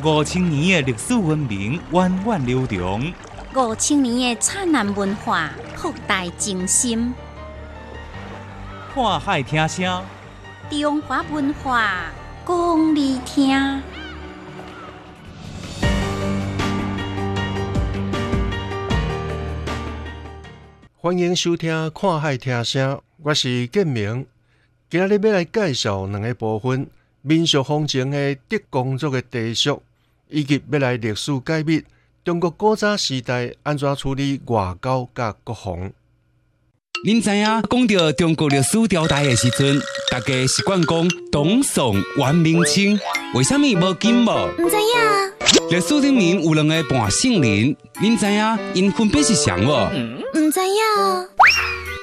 五千年的历史文明源远流长，五千年的灿烂文化博大精深。看海听声，中华文化讲你听。欢迎收听《看海听声》，我是建明。今日要来介绍两个部分：民俗风情的德工作的地俗，以及未来历史解密中国古早时代安怎处理外交甲国防。您知影讲到中国历史朝代的时阵，大家习惯讲董宋、元、明、清，为什么无金无？唔知影，历史里面有两个半姓林，您知影因分别是谁无？唔知影，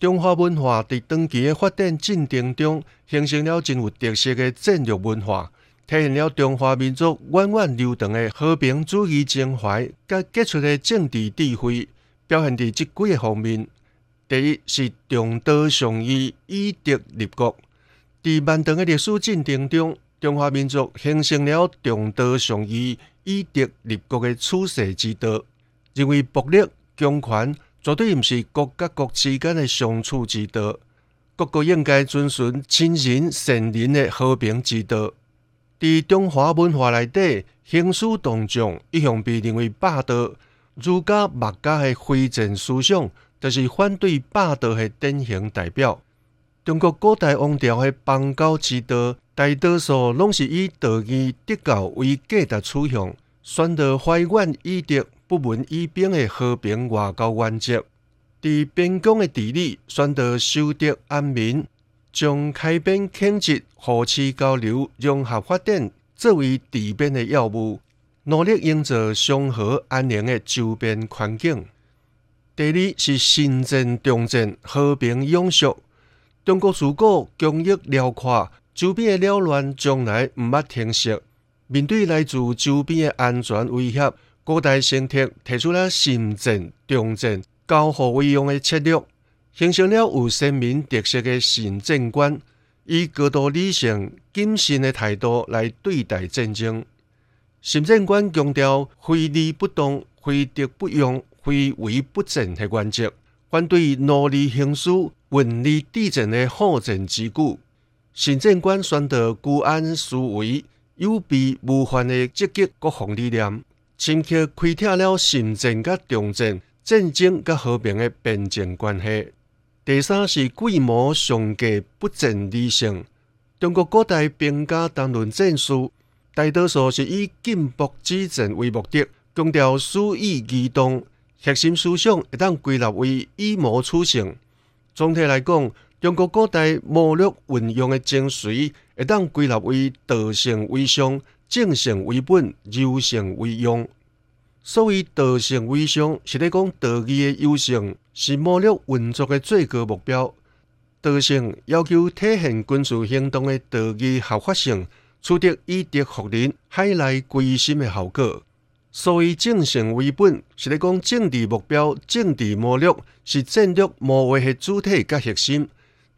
中华文化在长期的发展进程中，形成了真有特色的战略文化，体现了中华民族源远流长的和平主义情怀，甲杰出的政治智慧，表现伫即几个方面。第一是重德尚义，以德立国。伫漫长的历史进程中，中华民族形成了重德尚义、以德立国的处世之道，认为暴力、强权。绝对毋是国甲国之间的相处之道，各国应该遵循亲仁善仁的和平之道。伫中华文化内底，行事动众一向被认为霸道，儒家、墨家的非正思想，就是反对霸道的典型代表。中国古代王朝的邦交之道，大多数拢是以道义、德教为价值取向，宣导怀远以德。不闻以兵的和平外交原则，伫边疆的地理选择修德安民，将开边垦殖、互市交流、融合发展作为地边的要务，努力营造祥和安宁的周边环境。第二是新政重政、和平永续。中国自古疆域辽阔，周边的扰乱从来毋捌停息。面对来自周边的安全威胁。古代先铁提出了新政、重政、交互为用的策略，形成了有鲜明特色的新政观，以高度理性、谨慎的态度来对待战争。新政观强调非利不动、非德不用、非为不正的原则，反对奴隶行事、文理地政的好政之举。新政观宣导居安思危、有备无患的积极国防理念。深刻开拓了新政甲重政、战争甲和平的边境关系。第三是规模上计不尽理性。中国古代兵家谈论战术，大多数是以进步止战为目的，强调使意移动，核心思想会当归纳为以谋取胜。总体来讲，中国古代谋略运用的。精髓，会当归纳为道性为上。正性为本，柔性为用。所谓道性为上，是咧讲道义的优胜是谋略运作的最高目标。道性要求体现军事行动的道义合法性，取得以德服人、海内归心的效果。所谓正性为本，是咧讲政治目标、政治谋略是战略谋划的主体甲核心。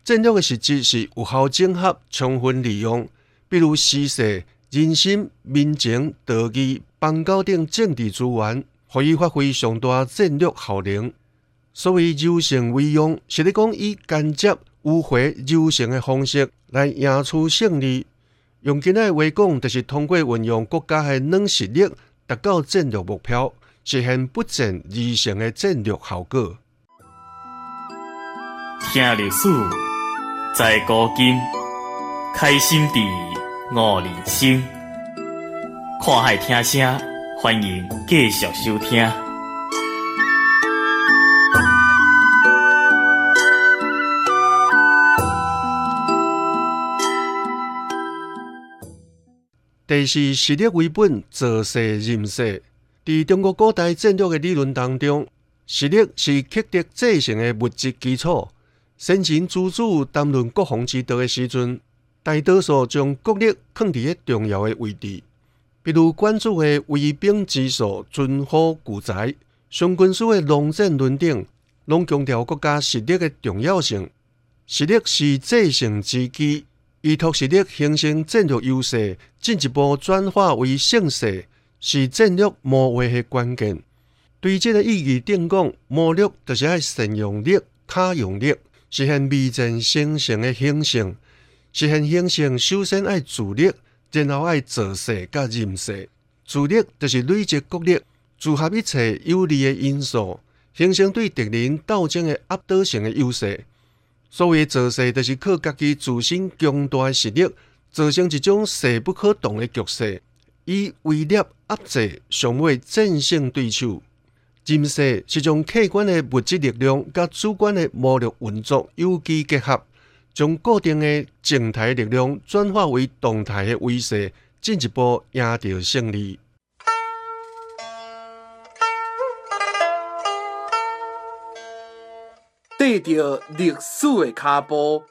战略的实质是有效整合、充分利用，比如时势。人心、民情、道义、邦交等政治资源，可以发挥上大战略效能。所谓柔性为用，是咧讲以间接、迂回、柔性的方式来赢取胜利。用今仔话讲，就是通过运用国家的软实力，达到战略目标，实现不战而胜的战略效果。听历史，在古今，开心地。五人生，看海听声，欢迎继续收听。第四，实力为本，做事任势。伫中国古代战略的理论当中，实力是克敌制胜的物质基础。先秦诸子谈论国防之道的时阵，大多数将国力放伫个重要的位置，比如关注的卫兵之数、军火巨材、上军事的龙战论等，拢强调国家实力的重要性。实力是制胜之基，依托实力形成战略优势，进一步转化为胜势。是战略谋划的关键。对这个意义定讲，谋略就是爱善用力、卡用力，实现未战先胜的形成。实现形成，首先爱自力，然后爱坐势甲任势。自力就是累积国力，组合一切有利的因素，形成对敌人斗争的压倒性的优势。所谓做势，就是靠家己自身强大的实力，造成一种势不可挡的局势。以威力压制，尚未战胜对手。任势是将客观的物质力量甲主观的魔力运作有机结合，将固定的静态力量转化为动态的威势，进一步赢得胜利。跟着历史的脚步，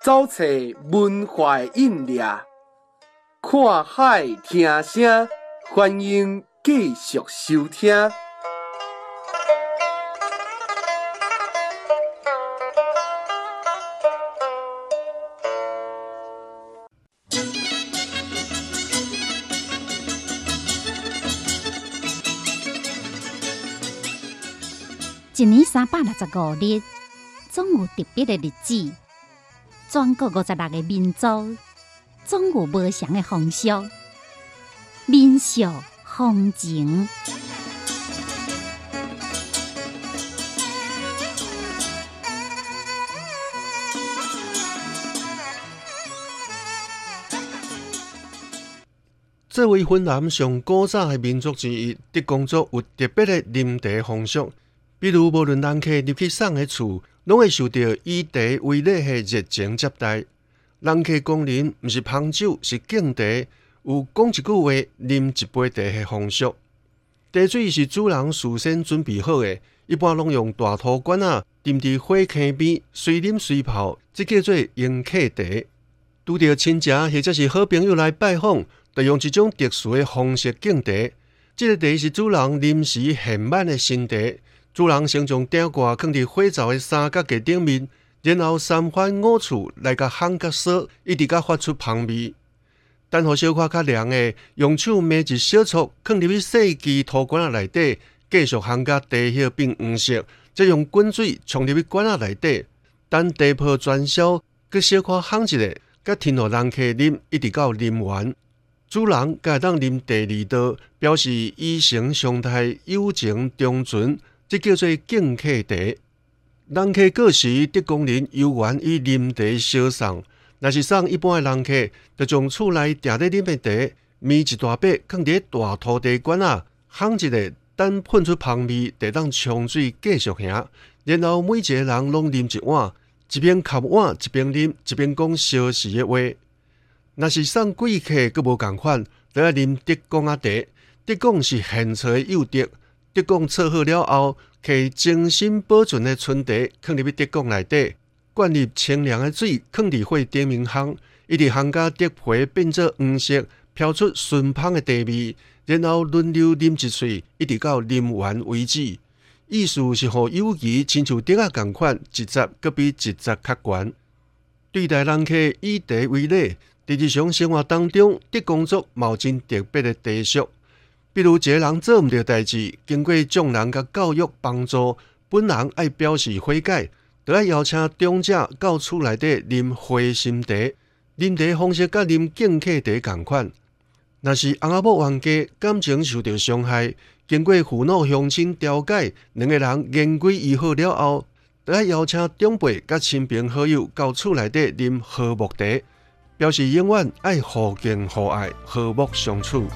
走出文化印印。看海听声，欢迎继续收听。一年三百六十五日，总有特别的日子。全国五十六个民族。总有无常的风俗、民俗、风情。作为芬兰上古早的民族之一，德公族有特别的临茶风俗。比如，无论人客入去送的厝，拢会受到以茶为礼的热情接待。人客光临，毋是捧酒，是敬茶。有讲一句话，啉一杯茶的风俗。茶水是主人事先准备好的，一般拢用大土罐啊，浸伫火坑边，随啉随泡，即叫做迎客茶。拄着亲戚或者是好朋友来拜访，就用一种特殊的方式敬茶。即个茶是主人临时现买的新茶，主人先将鼎挂放伫火灶的三角架顶面。然后三番五次来个烘甲烧，一直甲发出香味。等候小可较凉的，用手捏一小撮，放入去细支土管仔内底，继续烘甲地叶变黄色，再用滚水冲入去罐仔内底，等地泡全烧，佮小可烘一下，佮听互人客啉，一直到啉完。主人佮当啉第二道，表示以诚相待，友情长存，即叫做敬客茶。人客过时，德工人有缘以啉茶相送。若是送一般的人客，就从厝内定咧啉的茶，暝一大把，放伫大土地管啊，烘一下，等喷出香味，就当冲水继续行。然后每一个人拢啉一碗，一边吸碗一边啉，一边讲消时的话。若是送贵客，佫无共款，就要啉德公啊茶。德公是现采幼德，德公测好了后。摕精心保存的春茶放入去德国内底，灌入清凉的水，放伫火顶面烘，一直烘甲德皮变做黄色，飘出醇香的茶味，然后轮流啉一喙，一直到啉完为止。意思是，互友谊亲像顶啊共款，一节搁比一节较悬。对待人客以茶为礼，在日常生活当中，德工作冒真特别的茶俗。比如一个人做毋着代志，经过众人甲教育帮助，本人爱表示悔改，就要邀请长者到厝内底啉花心茶。啉茶方式甲啉敬客茶共款。若是翁仔某冤家感情受到伤害，经过父老乡亲调解，两个人言归于好了后，就要邀请长辈甲亲朋好友到厝内底啉和睦茶，表示永远爱互敬互爱和睦相处。